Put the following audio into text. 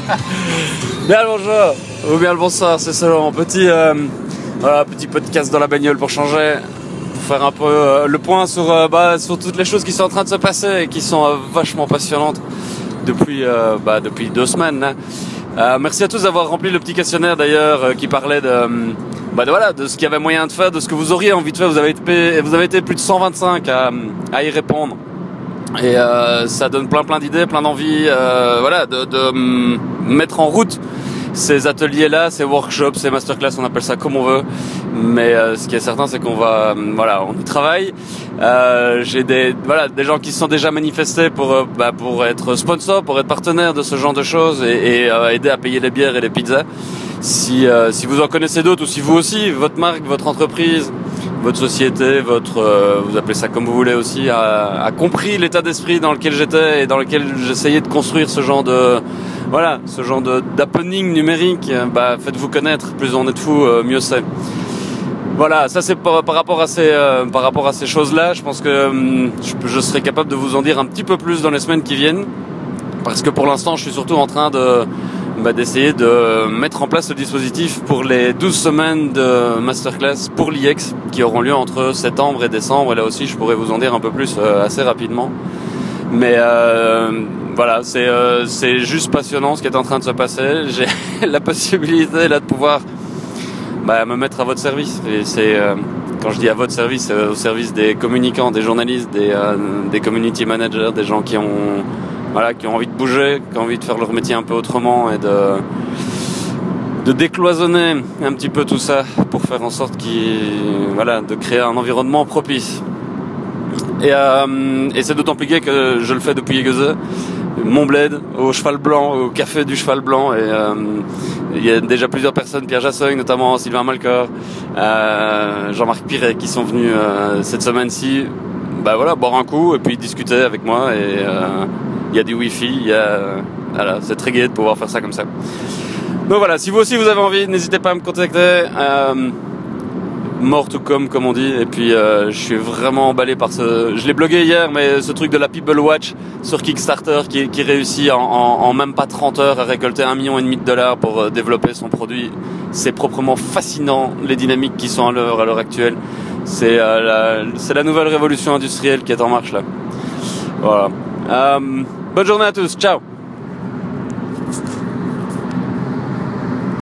bien le bonjour, ou bien le bonsoir, c'est selon. Petit, euh, voilà, petit podcast dans la bagnole pour changer, pour faire un peu euh, le point sur, euh, bah, sur toutes les choses qui sont en train de se passer et qui sont vachement passionnantes depuis, bah, depuis deux semaines. hein. Merci à tous d'avoir rempli le petit questionnaire d'ailleurs qui parlait de, bah, de, voilà, de ce qu'il y avait moyen de faire, de ce que vous auriez envie de faire. Vous avez été, vous avez été plus de 125 à, à y répondre. Et euh, ça donne plein plein d'idées, plein d'envies, euh, voilà, de, de hum, mettre en route ces ateliers-là, ces workshops, ces masterclass, on appelle ça comme on veut. Mais euh, ce qui est certain, c'est qu'on va, hum, voilà, on y travaille. Euh, J'ai des, voilà, des gens qui se sont déjà manifestés pour, euh, bah, pour être sponsors, pour être partenaires de ce genre de choses et, et, euh, aider à payer les bières et les pizzas. Si, si vous en connaissez d'autres ou si vous aussi, votre marque, votre entreprise, votre société, votre, euh, vous appelez ça comme vous voulez aussi, a, compris l'état d'esprit dans lequel j'étais et dans lequel j'essayais de construire ce genre de, voilà, ce genre d'happening numérique. Bah, faites-vous connaître. Plus on est de fous, euh, mieux c'est. Voilà, ça c'est par, rapport à ces, euh, par rapport à ces choses-là. Je pense que hum, je serai capable de vous en dire un petit peu plus dans les semaines qui viennent, parce que pour l'instant, je suis surtout en train de bah, d'essayer de mettre en place le dispositif pour les 12 semaines de masterclass pour l'IEX qui auront lieu entre septembre et décembre. Et là aussi, je pourrais vous en dire un peu plus euh, assez rapidement. Mais euh, voilà, c'est euh, juste passionnant ce qui est en train de se passer. J'ai la possibilité là de pouvoir bah, me mettre à votre service. Et c'est euh, quand je dis à votre service, au service des communicants, des journalistes, des, euh, des community managers, des gens qui ont voilà, qui ont envie de bouger, qui ont envie de faire leur métier un peu autrement et de de décloisonner un petit peu tout ça pour faire en sorte voilà, de créer un environnement propice. Et, euh, et c'est d'autant plus gai que je le fais depuis Egeze, mon bled, au cheval blanc, au café du cheval blanc. Et euh, il y a déjà plusieurs personnes, Pierre Jasseuil notamment, Sylvain Malcor, euh, Jean-Marc Piret, qui sont venus cette semaine-ci, bah voilà, boire un coup et puis discuter avec moi. Il y a du wifi, il y a, voilà, c'est très gai de pouvoir faire ça comme ça. Donc voilà, si vous aussi vous avez envie, n'hésitez pas à me contacter. Euh, mort tout comme comme on dit et puis euh, je suis vraiment emballé par ce je l'ai blogué hier mais ce truc de la People Watch sur Kickstarter qui, réussit en, même pas 30 heures à récolter un million et demi de dollars pour euh, développer son produit c'est proprement fascinant les dynamiques qui sont à l'heure à l'heure actuelle c'est la, c'est la nouvelle révolution industrielle qui est en marche là voilà euh, bonne journée à tous. Ciao.